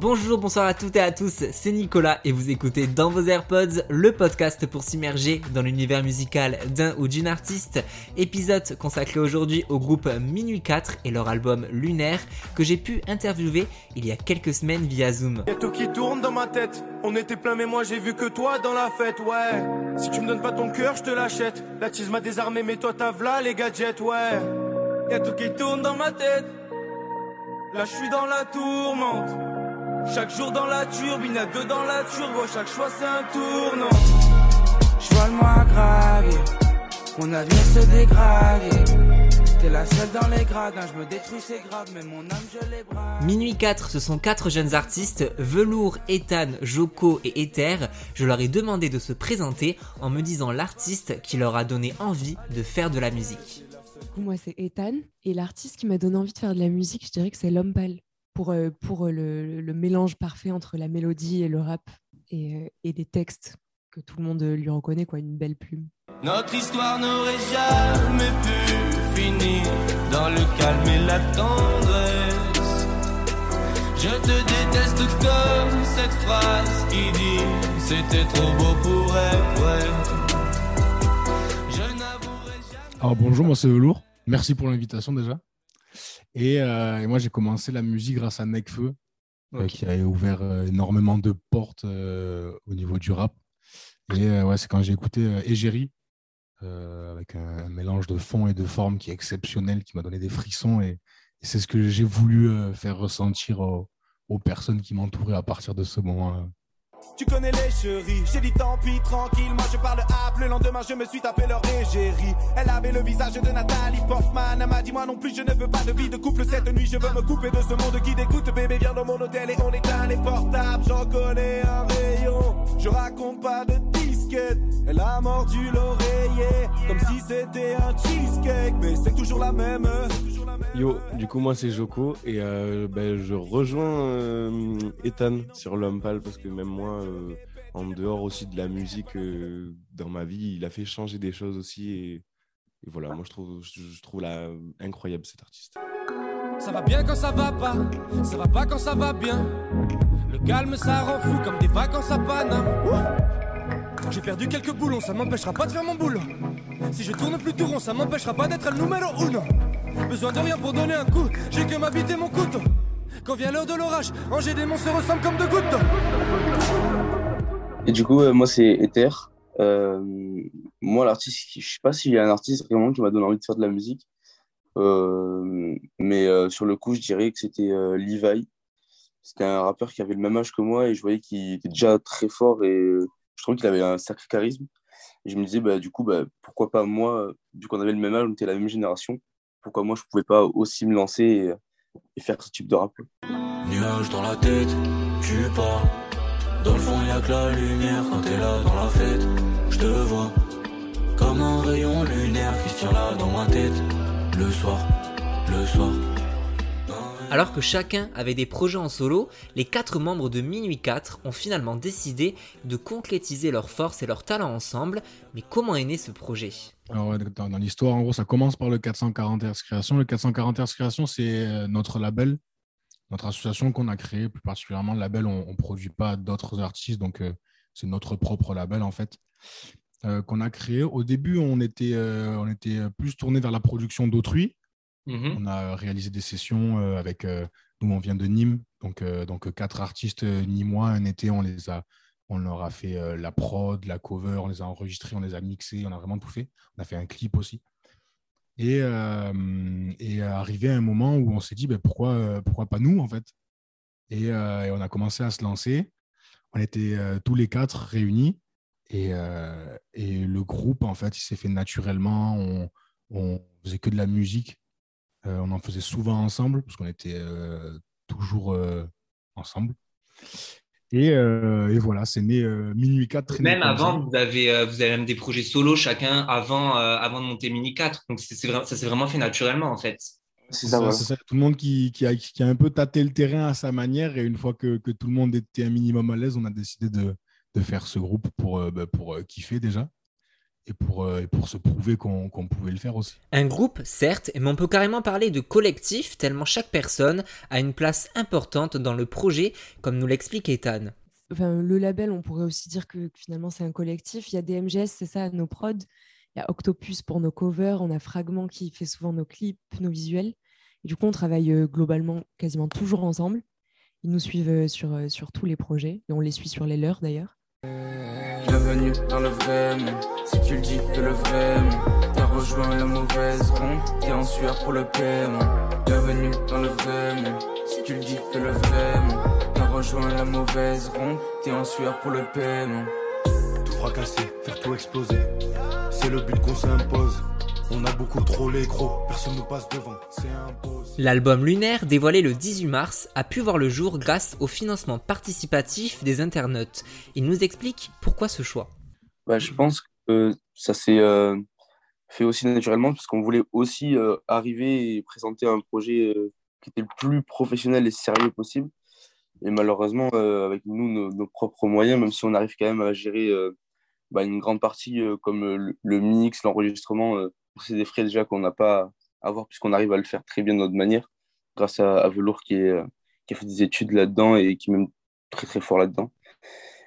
Bonjour, bonsoir à toutes et à tous, c'est Nicolas et vous écoutez dans vos AirPods le podcast pour s'immerger dans l'univers musical d'un ou d'une artiste. Épisode consacré aujourd'hui au groupe Minuit 4 et leur album Lunaire que j'ai pu interviewer il y a quelques semaines via Zoom. Y'a tout qui tourne dans ma tête. On était plein, mais moi j'ai vu que toi dans la fête, ouais. Si tu me donnes pas ton cœur, je te l'achète. La tease m'a désarmé, mais toi t'as v'là les gadgets, ouais. Y'a tout qui tourne dans ma tête. Là, je suis dans la tourmente. Chaque jour dans la turbine, y'a deux dans la turbo. Chaque choix, c'est un tournant. Je vois le mois gravier, mon avenir se dégrader. T'es la seule dans les gradins, je me détruis, c'est grave, mais mon âme, je les brave. Minuit 4, ce sont quatre jeunes artistes, Velour, Ethan, Joko et Ether. Je leur ai demandé de se présenter en me disant l'artiste qui leur a donné envie de faire de la musique. Du coup, moi, c'est Ethan. Et l'artiste qui m'a donné envie de faire de la musique, je dirais que c'est L'Homme Pâle. Pour, euh, pour euh, le, le mélange parfait entre la mélodie et le rap et, euh, et des textes que tout le monde lui reconnaît, quoi, une belle plume. Notre histoire n'aurait jamais pu finir dans le calme et la tendresse. Je te déteste comme cette phrase qui dit c'était trop beau pour être vrai. Je n'avouerai jamais. Alors bonjour, moi c'est Velour. Merci pour l'invitation déjà. Et, euh, et moi j'ai commencé la musique grâce à Necfeu, euh, qui a ouvert euh, énormément de portes au niveau du rap. Et ouais, c'est quand j'ai écouté Égérie, avec un, un mélange de fond et de forme qui est exceptionnel, qui m'a donné des frissons. Et, et c'est ce que j'ai voulu faire ressentir aux, aux personnes qui m'entouraient à partir de ce moment-là. Tu connais les chéris, j'ai dit tant pis, tranquille, moi je parle app, le lendemain je me suis tapé leur égérie. Elle avait le visage de Nathalie Portman, elle m'a dit moi non plus je ne veux pas de vie de couple cette nuit, je veux me couper de ce monde qui dégoûte, bébé viens dans mon hôtel et on éteint les portables, j'en connais un rayon, je raconte pas de disquette, elle a mordu l'oreiller, comme si c'était un cheesecake, mais c'est toujours la même. Yo, du coup moi c'est Joko et euh, ben, je rejoins euh, Ethan sur l'homme parce que même moi, euh, en dehors aussi de la musique, dans ma vie, il a fait changer des choses aussi et, voilà, moi je trouve, je, incroyable cet artiste. Ça va bien quand ça va pas, ça va pas quand ça va bien. Le calme ça rend fou comme des vacances à Paname. J'ai perdu quelques boulons, ça m'empêchera pas de faire mon boulot. Si je tourne plus tout rond, ça m'empêchera pas d'être le numéro uno. Besoin de rien pour donner un coup, j'ai que ma bite et mon couteau. Quand vient l'heure de l'orage, Angers des monts se ressemblent comme deux gouttes. Et du coup, euh, moi, c'est Ether. Euh, moi, l'artiste, je sais pas s'il y a un artiste vraiment qui m'a donné envie de faire de la musique. Euh, mais sur le coup, je dirais que c'était Levi. C'était un rappeur qui avait le même âge que moi et je voyais qu'il était déjà très fort et je trouvais qu'il avait un sacré charisme. Et je me disais, bah, du coup, bah, pourquoi pas moi, vu qu'on avait le même âge, on était la même génération, pourquoi moi je pouvais pas aussi me lancer et, faire ce type de rap Nuage dans la tête, tu pars. Dans le fond, y'a que la lumière quand t'es là dans la fête. Je te vois comme un rayon lunaire qui se tient là dans ma tête. Le soir, le soir. Alors que chacun avait des projets en solo, les quatre membres de Minuit 4 ont finalement décidé de concrétiser leurs forces et leurs talents ensemble. Mais comment est né ce projet? Alors, dans, l'histoire, en gros, ça commence par le 440 Hz Création. Le 440 Hz Création, c'est euh, notre label, notre association qu'on a créée. Plus particulièrement, le label, on ne produit pas d'autres artistes, donc euh, c'est notre propre label, en fait, euh, qu'on a créé. Au début, on était, on était plus tourné vers la production d'autrui. On a réalisé des sessions euh, avec, euh, nous, on vient de Nîmes, donc, euh, donc euh, quatre artistes euh, nîmois. Un été, on les a, on leur a fait euh, la prod, la cover, on les a enregistrés, on les a mixés, on a vraiment tout fait. On a fait un clip aussi. Et, euh, et arrivé un moment où on s'est dit, ben, pourquoi, euh, pourquoi pas nous, en fait? Et, euh, on a commencé à se lancer. On était euh, tous les quatre réunis. Et, euh, et le groupe, en fait, il s'est fait naturellement. On, on faisait que de la musique. Euh, on en faisait souvent ensemble, parce qu'on était euh, toujours euh, ensemble. Et, euh, et voilà, c'est né euh, Minuit 4. très né Même avant, vous avez, euh, vous avez même des projets solo chacun avant, euh, avant de monter Mini 4. Donc c'est, c'est vra- ça s'est vraiment fait naturellement en fait. C'est ça. Tout le monde qui, qui, a, qui a un peu tâté le terrain à sa manière. Et une fois que, que tout le monde était un minimum à l'aise, on a décidé de, de faire ce groupe pour, euh, bah, pour kiffer déjà. Et pour, euh, et pour se prouver qu'on pouvait le faire aussi. Un groupe, certes, mais on peut carrément parler de collectif, tellement chaque personne a une place importante dans le projet, comme nous l'explique Ethan. Enfin, le label, on pourrait aussi dire que, que finalement c'est un collectif. Il y a DMGS, c'est ça, nos prods. Il y a Octopus pour nos covers. On a Fragment qui fait souvent nos clips, nos visuels. Et du coup, on travaille euh, globalement quasiment toujours ensemble. Ils nous suivent euh, sur, sur tous les projets et on les suit sur les leurs d'ailleurs. Bienvenue dans le vrai monde. Si tu le dis, fais le vrai monde. T'as rejoint la mauvaise ronde. T'es en sueur pour le paiement. Bienvenue dans le vrai monde. Si tu le dis, fais le vrai monde. T'as rejoint la mauvaise ronde. T'es en sueur pour le paiement. Tout fracasser, faire tout exploser. C'est le but qu'on s'impose. On a beaucoup trop les gros, personne nous passe devant, c'est. L'album Lunaire, dévoilé le 18 mars, a pu voir le jour grâce au financement participatif des internautes. Il nous explique pourquoi ce choix. Bah, je pense que ça s'est euh, fait aussi naturellement parce qu'on voulait aussi euh, arriver et présenter un projet euh, qui était le plus professionnel et sérieux possible. Et malheureusement, euh, avec nous, nos, nos propres moyens, même si on arrive quand même à gérer euh, bah, une grande partie euh, comme le, le mix, l'enregistrement, euh, c'est des frais déjà qu'on n'a pas à voir puisqu'on arrive à le faire très bien de notre manière grâce à, à Velour qui, euh, a fait des études là-dedans et qui est même très très fort là-dedans.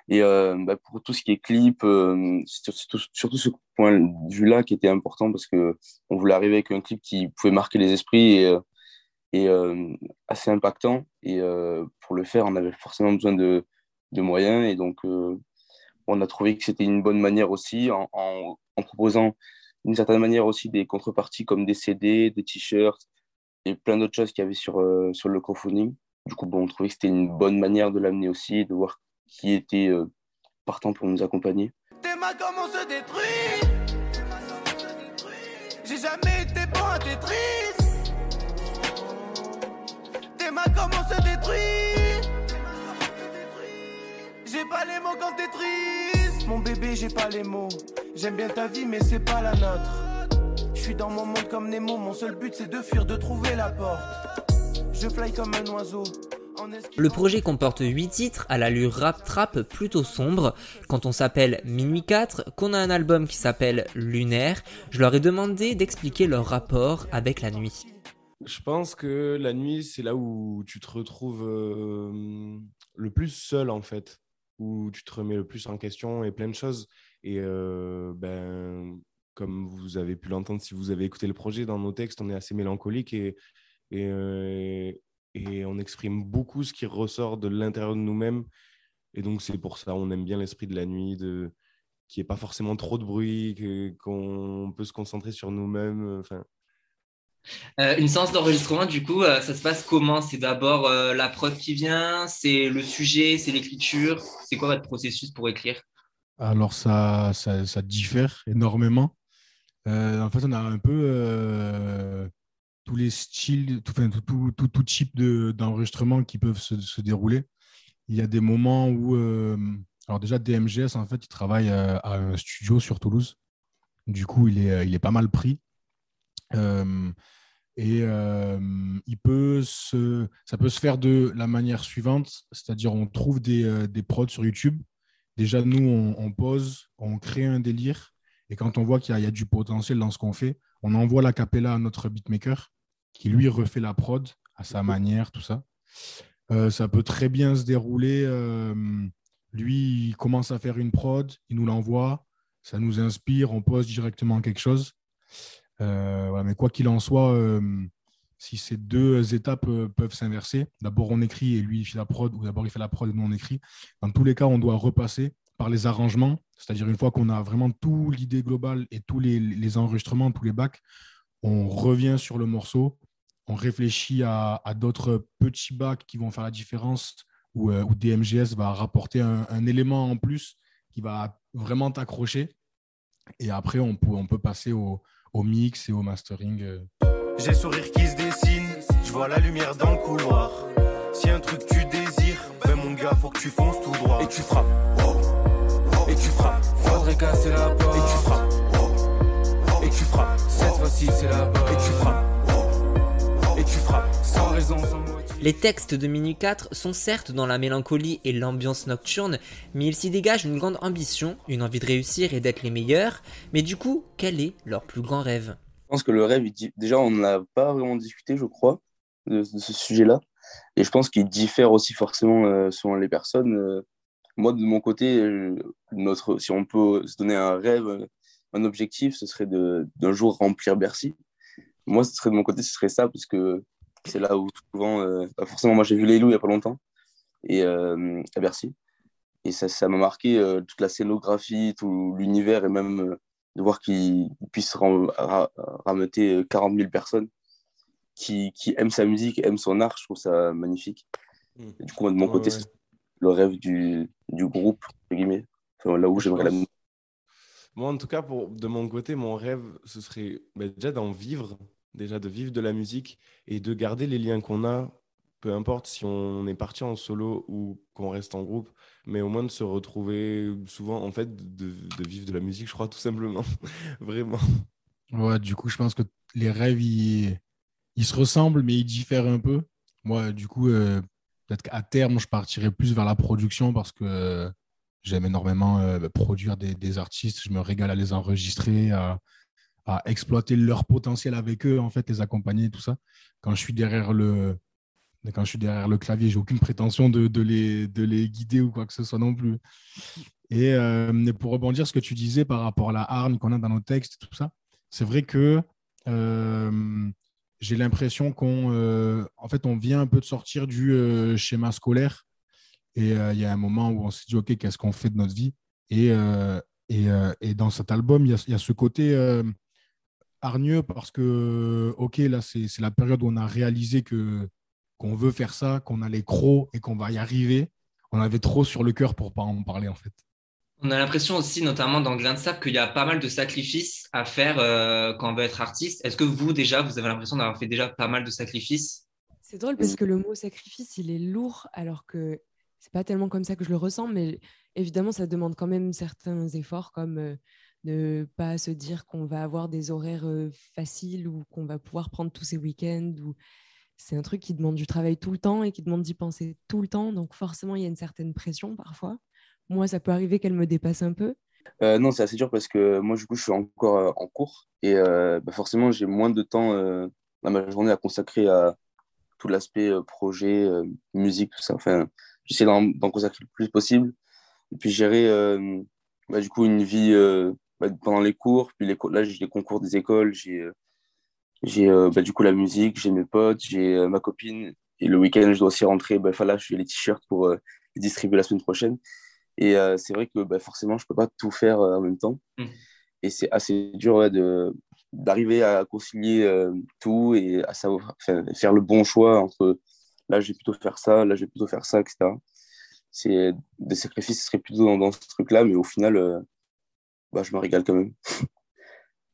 Et euh, bah, pour tout ce qui est clip, euh, c'est surtout, ce point de vue-là qui était important parce que on voulait arriver avec un clip qui pouvait marquer les esprits et, assez impactant. Et pour le faire, on avait forcément besoin de, moyens. Et donc, on a trouvé que c'était une bonne manière aussi en proposant d'une certaine manière aussi des contreparties comme des CD, des t-shirts et plein d'autres choses qu'il y avait sur, euh, sur le crowdfunding. Du coup, bon, on trouvait que c'était une bonne manière de l'amener aussi de voir qui était euh, partant pour nous accompagner. Mains comment se détruit. J'ai jamais été bon à Tetris. Mains comment se détruit. J'ai pas les mots quand t'es triste Mon bébé j'ai pas les mots J'aime bien ta vie mais c'est pas la nôtre Je suis dans mon monde comme Nemo Mon seul but c'est de fuir, de trouver la porte Je fly comme un oiseau Le projet comporte 8 titres à l'allure rap trap plutôt sombre. Quand on s'appelle Minuit 4, qu'on a un album qui s'appelle Lunaire, je leur ai demandé d'expliquer leur rapport avec la nuit. Je pense que la nuit, c'est là où tu te retrouves euh, le plus seul, en fait, où tu te remets le plus en question et plein de choses. Et euh, ben, comme vous avez pu l'entendre si vous avez écouté le projet, dans nos textes, on est assez mélancolique et, euh, et on exprime beaucoup ce qui ressort de l'intérieur de nous-mêmes. Et donc, c'est pour ça on aime bien l'esprit de la nuit, de qu'il n'y ait pas forcément trop de bruit, qu'on peut se concentrer sur nous-mêmes. Enfin, Euh, une séance d'enregistrement, du coup, ça se passe comment? C'est d'abord la prod qui vient, c'est le sujet, c'est l'écriture. C'est quoi votre processus pour écrire? Alors, ça, diffère énormément. Euh, en fait, on a un peu euh, tous les styles, tout, enfin, tout, tout, type de- d'enregistrement qui peuvent se, dérouler. Il y a des moments où, euh, alors déjà, DMGS, en fait, il travaille à un studio sur Toulouse. Du coup, il est, pas mal pris. Et ça peut se faire de la manière suivante, c'est-à-dire on trouve des, des prods sur YouTube. Déjà, nous, on, pose, on crée un délire, et quand on voit qu'il y, a- du potentiel dans ce qu'on fait, on envoie la capella à notre beatmaker, qui lui refait la prod à sa manière, tout ça. Euh, ça peut très bien se dérouler. euh, lui, il commence à faire une prod, il nous l'envoie, ça nous inspire, on pose directement quelque chose. Euh, mais quoi qu'il en soit, si ces deux étapes euh, peuvent s'inverser, d'abord on écrit et lui il fait la prod, ou d'abord il fait la prod et nous on écrit, dans tous les cas, on doit repasser par les arrangements, c'est-à-dire une fois qu'on a vraiment tout l'idée globale et tous les, enregistrements, tous les bacs, on revient sur le morceau, on réfléchit à, d'autres petits bacs qui vont faire la différence, où, euh, où DMGS va rapporter un, élément en plus qui va vraiment t'accrocher. Et après, on peut, passer au, mix et au mastering. euh. J'ai sourire qui se je vois la lumière dans le couloir. Si un truc tu désires, ben mon gars, faut que tu fonces tout droit. Et tu frappes. Et tu frappes. Faudrait casser la porte. Et tu frappes. Et tu frappes. Cette fois-ci, c'est la bonne. Et tu frappes. Et tu frappes. Sans raison sans motif. Les textes de Minuit 4 sont certes dans la mélancolie et l'ambiance nocturne, mais ils s'y dégagent une grande ambition, une envie de réussir et d'être les meilleurs. Mais du coup, quel est leur plus grand rêve? Je pense que le rêve, déjà, on n'a pas vraiment discuté, je crois, de, ce sujet-là. Et je pense qu'il diffère aussi forcément euh, selon les personnes. Euh, moi, de mon côté, euh, notre, si on peut se donner un rêve, un objectif, ce serait d'un jour remplir Bercy. Moi, ce serait de mon côté, ce serait ça, parce que c'est là où souvent, bah, forcément, moi j'ai vu les loups il n'y a pas longtemps, et, à Bercy. Et ça ça m'a marqué toute la scénographie, tout l'univers, et même de voir qu'ils puissent ram- ra- rameuter euh, 40 000 personnes qui, qui aiment sa musique, aiment son art. Je trouve ça magnifique. Mm. Et du coup, moi, de mon Ouais, côté, ouais. c'est le rêve du, du groupe, entre guillemets. Enfin, là où j'aimerais la. Moi, en tout cas, pour, de mon côté, mon rêve, ce serait bah, déjà d'en vivre, déjà de vivre de la musique et de garder les liens qu'on a, peu importe si on est parti en solo ou qu'on reste en groupe, mais au moins de se retrouver souvent, en fait, de, de vivre de la musique, je crois, tout simplement. Vraiment. Ouais, du coup, je pense que les rêves, ils, ils se ressemblent, mais ils diffèrent un peu. Moi, du coup, euh, peut-être qu'à terme, je partirai plus vers la production parce que euh, j'aime énormément euh, produire des, artistes. Je me régale à les enregistrer, à, exploiter leur potentiel avec eux, en fait, les accompagner, tout ça. Quand je suis derrière le, quand je suis derrière le clavier, j'ai aucune prétention de, de les, de les guider ou quoi que ce soit non plus. Et pour rebondir ce que tu disais par rapport à la hargne qu'on a dans nos textes, tout ça, c'est vrai que j'ai l'impression qu'on euh, en fait, on vient un peu de sortir du euh, schéma scolaire. Et euh, il y a un moment où on s'est dit, OK, qu'est-ce qu'on fait de notre vie? Et, et, et dans cet album, il y a, ce côté hargneux parce que, OK, là, c'est la période où on a réalisé que qu'on veut faire ça, qu'on a les crocs et qu'on va y arriver. On avait trop sur le cœur pour pas en parler, en fait. On a l'impression aussi, notamment dans Grain de Sable, qu'il y a pas mal de sacrifices à faire euh, quand on veut être artiste. Est-ce que vous, déjà, vous avez l'impression d'avoir fait déjà pas mal de sacrifices? C'est drôle parce que le mot sacrifice, il est lourd, alors que c'est pas tellement comme ça que je le ressens, mais évidemment, ça demande quand même certains efforts, comme euh, ne pas se dire qu'on va avoir des horaires euh, faciles ou qu'on va pouvoir prendre tous ces week-ends. Ou... C'est un truc qui demande du travail tout le temps et qui demande d'y penser tout le temps. Donc forcément, il y a une certaine pression parfois. Moi, ça peut arriver qu'elle me dépasse un peu. Euh, non, c'est assez dur parce que moi, du coup, je suis encore euh, en cours et euh, bah, forcément, j'ai moins de temps dans ma journée à consacrer à tout l'aspect projet, musique, tout ça. Enfin, j'essaie d'en consacrer le plus possible et puis gérer bah, du coup une vie bah, pendant les cours. Puis les, là, j'ai les concours des écoles, j'ai j'ai bah, du coup la musique, j'ai mes potes, j'ai ma copine et le week-end, je dois aussi rentrer. Bah, là, je fais les t-shirts pour les distribuer la semaine prochaine. Et euh, c'est vrai que bah, forcément, je peux pas tout faire euh, en même temps. Mm. Et c'est assez dur ouais, de d'arriver à concilier euh, tout et à savoir faire le bon choix entre là, je vais plutôt faire ça, là, je vais plutôt faire ça, etc. C'est des sacrifices, ce serait plutôt dans, dans ce truc-là, mais au final, euh, bah, je me régale quand même.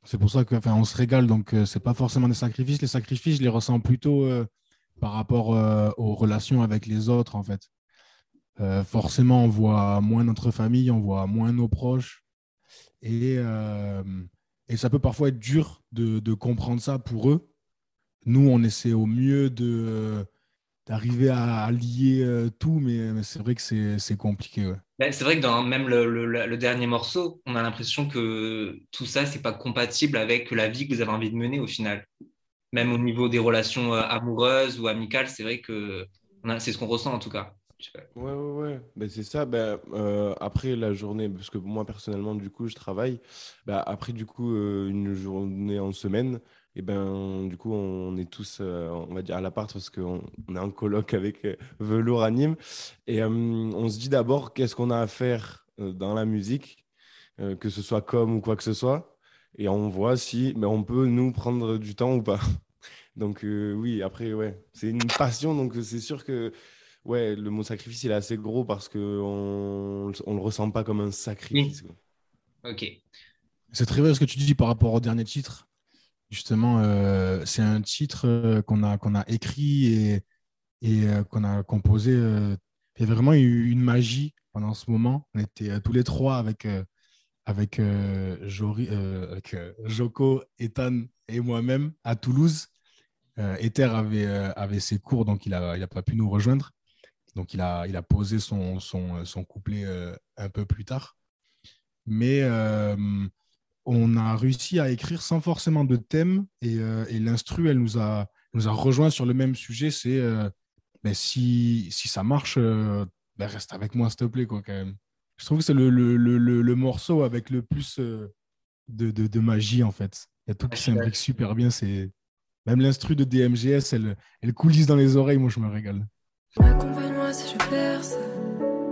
C'est pour ça qu'on on se régale, donc euh, c'est pas forcément des sacrifices. Les sacrifices, je les ressens plutôt euh, par rapport euh, aux relations avec les autres, en fait. Euh, forcément, on voit moins notre famille, on voit moins nos proches. Et, euh, ça peut parfois être dur de, comprendre ça pour eux. Nous, on essaie au mieux d'arriver à, lier euh, tout, mais, c'est vrai que c'est compliqué. Ben, C'est vrai que dans même le, le- dernier morceau, on a l'impression que tout ça, c'est pas compatible avec la vie que vous avez envie de mener au final. Même au niveau des relations amoureuses ou amicales, c'est vrai que c'est ce qu'on ressent en tout cas. Ouais, ouais, ouais. Ben, c'est ça. Ben, euh, après la journée, parce que moi personnellement, du coup, je travaille. Ben, après, du coup, euh, une journée en semaine, et ben, du coup, on est tous, euh, on va dire, à l'appart parce qu'on on est en coloc avec Velours à Nîmes. Et on se dit d'abord qu'est-ce qu'on a à faire dans la musique, que ce soit comme ou quoi que ce soit. Et on voit si ben, on peut nous prendre du temps ou pas. Donc, oui, après, ouais, c'est une passion. Donc, c'est sûr que. Ouais, le mot sacrifice, il est assez gros parce qu'on on le ressent pas comme un sacrifice. quoi. Ok. C'est très vrai ce que tu dis par rapport au dernier titre. Justement, euh, c'est un titre euh, qu'on a, qu'on a écrit et, et euh, qu'on a composé. euh, il y a vraiment eu une magie pendant ce moment. On était euh, tous les trois avec, euh, avec, euh, Jori- euh, avec, euh, Joko, Ethan et moi-même à Toulouse. euh, Ether avait, euh, avait ses cours, donc il n'a il a pas pu nous rejoindre. Donc il a, posé son, couplet euh, un peu plus tard. Mais euh, on a réussi à écrire sans forcément de thème et, euh, l'instru, elle nous a, nous rejoint sur le même sujet. C'est ben, si, si ça marche, ben, reste avec moi, s'il te plaît, quoi, quand même. Je trouve que c'est le, morceau avec le plus de, magie, en fait. Il y a tout qui s'imbrique super bien. Même l'instru de DMGS, elle, elle coulisse dans les oreilles. Moi, je me régale. Accompagne-moi si je perce.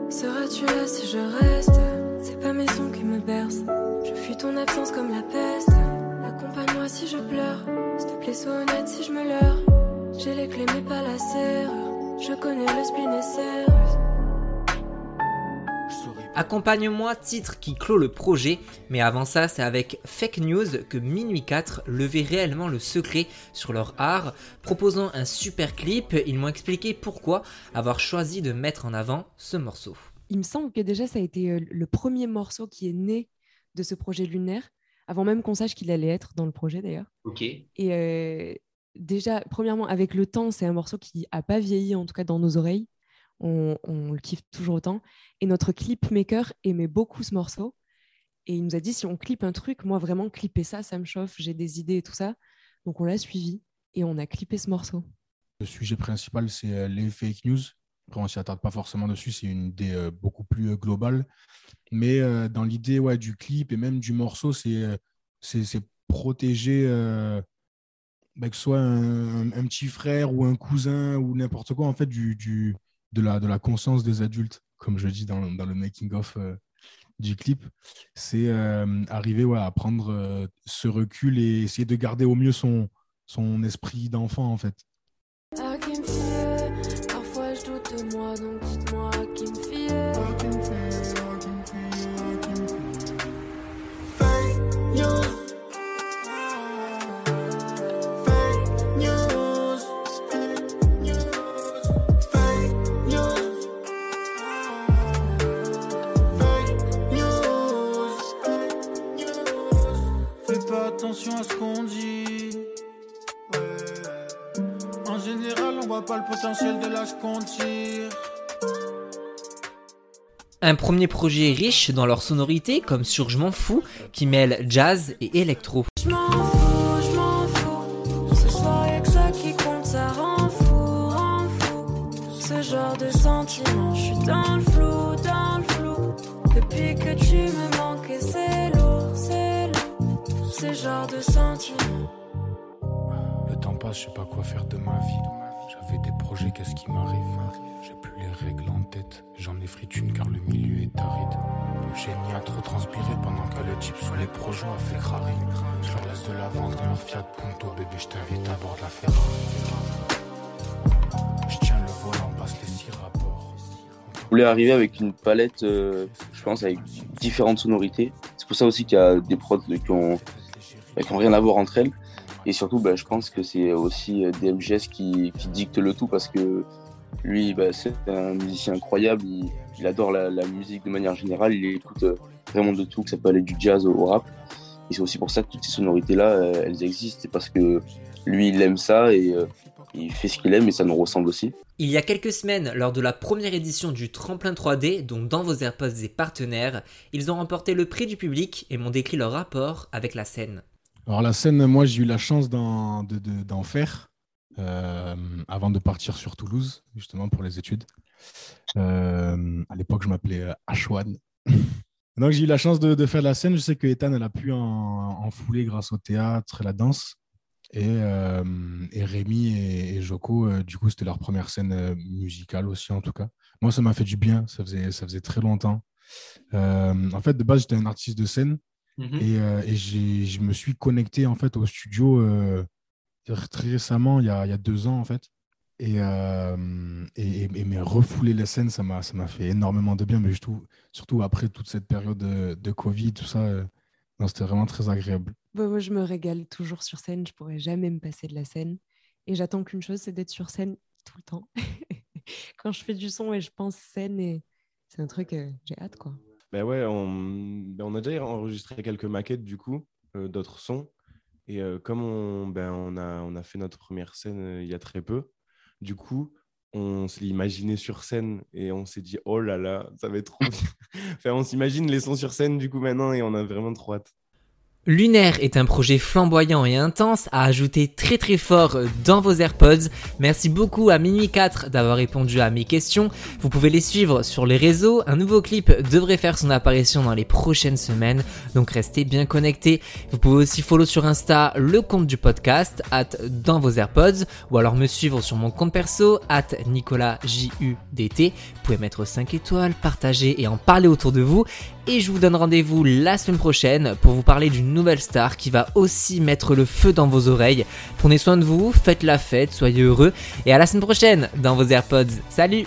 Seras-tu là si je reste? C'est pas mes sons qui me bercent. Je fuis ton absence comme la peste. Accompagne-moi si je pleure. S'il te plaît, sois honnête si je me leurre. J'ai les clés mais pas la serrure. Je connais le spleen et. Accompagne-moi, titre qui clôt le projet, mais avant ça, c'est avec Fake News que Minuit 4 levait réellement le secret sur leur art, proposant un super clip. Ils m'ont expliqué pourquoi avoir choisi de mettre en avant ce morceau. Il me semble que déjà, ça a été euh, le premier morceau qui est né de ce projet lunaire, avant même qu'on sache qu'il allait être dans le projet d'ailleurs. Ok. Et euh, déjà, premièrement, avec le temps, c'est un morceau qui n'a pas vieilli, en tout cas dans nos oreilles. On, le kiffe toujours autant. Et notre clip maker aimait beaucoup ce morceau. Et il nous a dit si on clip un truc, moi vraiment, clipper ça, ça me chauffe, j'ai des idées et tout ça. Donc on l'a suivi et on a clippé ce morceau. Le sujet principal, c'est euh, les fake news. Après, on ne s'y attarde pas forcément dessus, c'est une idée euh, beaucoup plus euh, globale. Mais dans l'idée ouais, du clip et même du morceau, c'est protéger bah, que ce soit un, petit frère ou un cousin ou n'importe quoi, en fait, du, de, la, de la conscience des adultes, comme je dis dans, dans le making-of euh, du clip. C'est euh, arriver ouais, à prendre euh, ce recul et essayer de garder au mieux son, son esprit d'enfant, en fait. À qui me fier Parfois je doute de moi, donc dites-moi à qui me fier. Attention à ce qu'on dit. Ouais. En général, on voit pas le potentiel de l'âge qu'on tire. Un premier projet riche dans leur sonorité, comme sur Je m'en fous, qui mêle jazz et électro. Je m'en fous, je m'en fous. Ce soir y'a que ça qui compte, ça rend fou, rend fou. Ce genre de sentiment, je suis dans le flou, dans le flou. Depuis que tu me manques, Ce genre de sentiment. Le temps passe, je sais pas quoi faire de ma vie. J'avais des projets, qu'est-ce qui m'arrive? J'ai plus les règles en tête. J'en ai frites une car le milieu est aride. Le génie a trop transpiré pendant que le type sous les projets a fait crari. Je leur laisse de l'avance dans leur Fiat Punto, bébé, je t'invite à bord de la Ferrari. Je tiens le volant, passe les six rapports. Je voulais arriver avec une palette, euh, je pense, avec différentes sonorités. C'est pour ça aussi qu'il y a des prods qui ont, bah, qui ont rien à voir entre elles. Et surtout, bah, je pense que c'est aussi euh, DMGS qui, dicte le tout parce que lui, bah, c'est un musicien incroyable. Il, adore la, musique de manière générale. Il écoute euh, vraiment de tout, que ça peut aller du jazz au, rap. Et c'est aussi pour ça que toutes ces sonorités-là, euh, elles existent. C'est parce que lui, il aime ça et il fait ce qu'il aime et ça nous ressemble aussi. Il y a quelques semaines, lors de la première édition du Tremplin 3D, donc dans vos AirPods et partenaires, ils ont remporté le prix du public et m'ont décrit leur rapport avec la scène. Alors la scène, moi j'ai eu la chance d'en de- de- d'en faire euh, avant de partir sur Toulouse, justement pour les études. Euh, à l'époque, je m'appelais euh, Ashwan. Donc j'ai eu la chance de, faire la scène. Je sais que Ethan, elle a pu en, fouler grâce au théâtre et la danse. Et, Rémi et, et Joko, du coup, c'était leur première scène musicale aussi, en tout cas. Moi, ça m'a fait du bien. Ça faisait, ça faisait très longtemps. En fait, de base, j'étais un artiste de scène. Mhm. Et, euh, et j'ai- je me suis connecté en fait au studio euh, très récemment, il y, a, il y a deux ans en fait. Et, euh, et, et- et me refouler les scènes, ça m'a ça m'a fait énormément de bien, mais surtout après toute cette période de, de Covid, tout ça, euh, non, c'était vraiment très agréable. Bah, moi, je me régale toujours sur scène. Je pourrais jamais me passer de la scène. Et j'attends qu'une chose, c'est d'être sur scène tout le temps. Quand je fais du son et je pense scène, et c'est un truc, euh, j'ai hâte quoi. Ben ouais, on, ben on a déjà enregistré quelques maquettes du coup, euh, d'autres sons. Et euh, comme on, ben, on, a, on a fait notre première scène euh, il y a très peu, du coup, on se imaginé sur scène et on s'est dit, oh là là, ça va être trop enfin, on s'imagine les sons sur scène du coup maintenant et on a vraiment trop hâte. Lunaire est un projet flamboyant et intense à ajouter très très fort dans vos AirPods. Merci beaucoup à Minuit 4 d'avoir répondu à mes questions. Vous pouvez les suivre sur les réseaux. Un nouveau clip devrait faire son apparition dans les prochaines semaines, donc restez bien connectés. Vous pouvez aussi follow sur Insta le compte du podcast, at dans vos AirPods, ou alors me suivre sur mon compte perso, at NicolasJUDT. Vous pouvez mettre 5 étoiles, partager et en parler autour de vous. Et je vous donne rendez-vous la semaine prochaine pour vous parler d'une nouvelle star qui va aussi mettre le feu dans vos oreilles. Prenez soin de vous, faites la fête, soyez heureux et à la semaine prochaine dans vos AirPods. Salut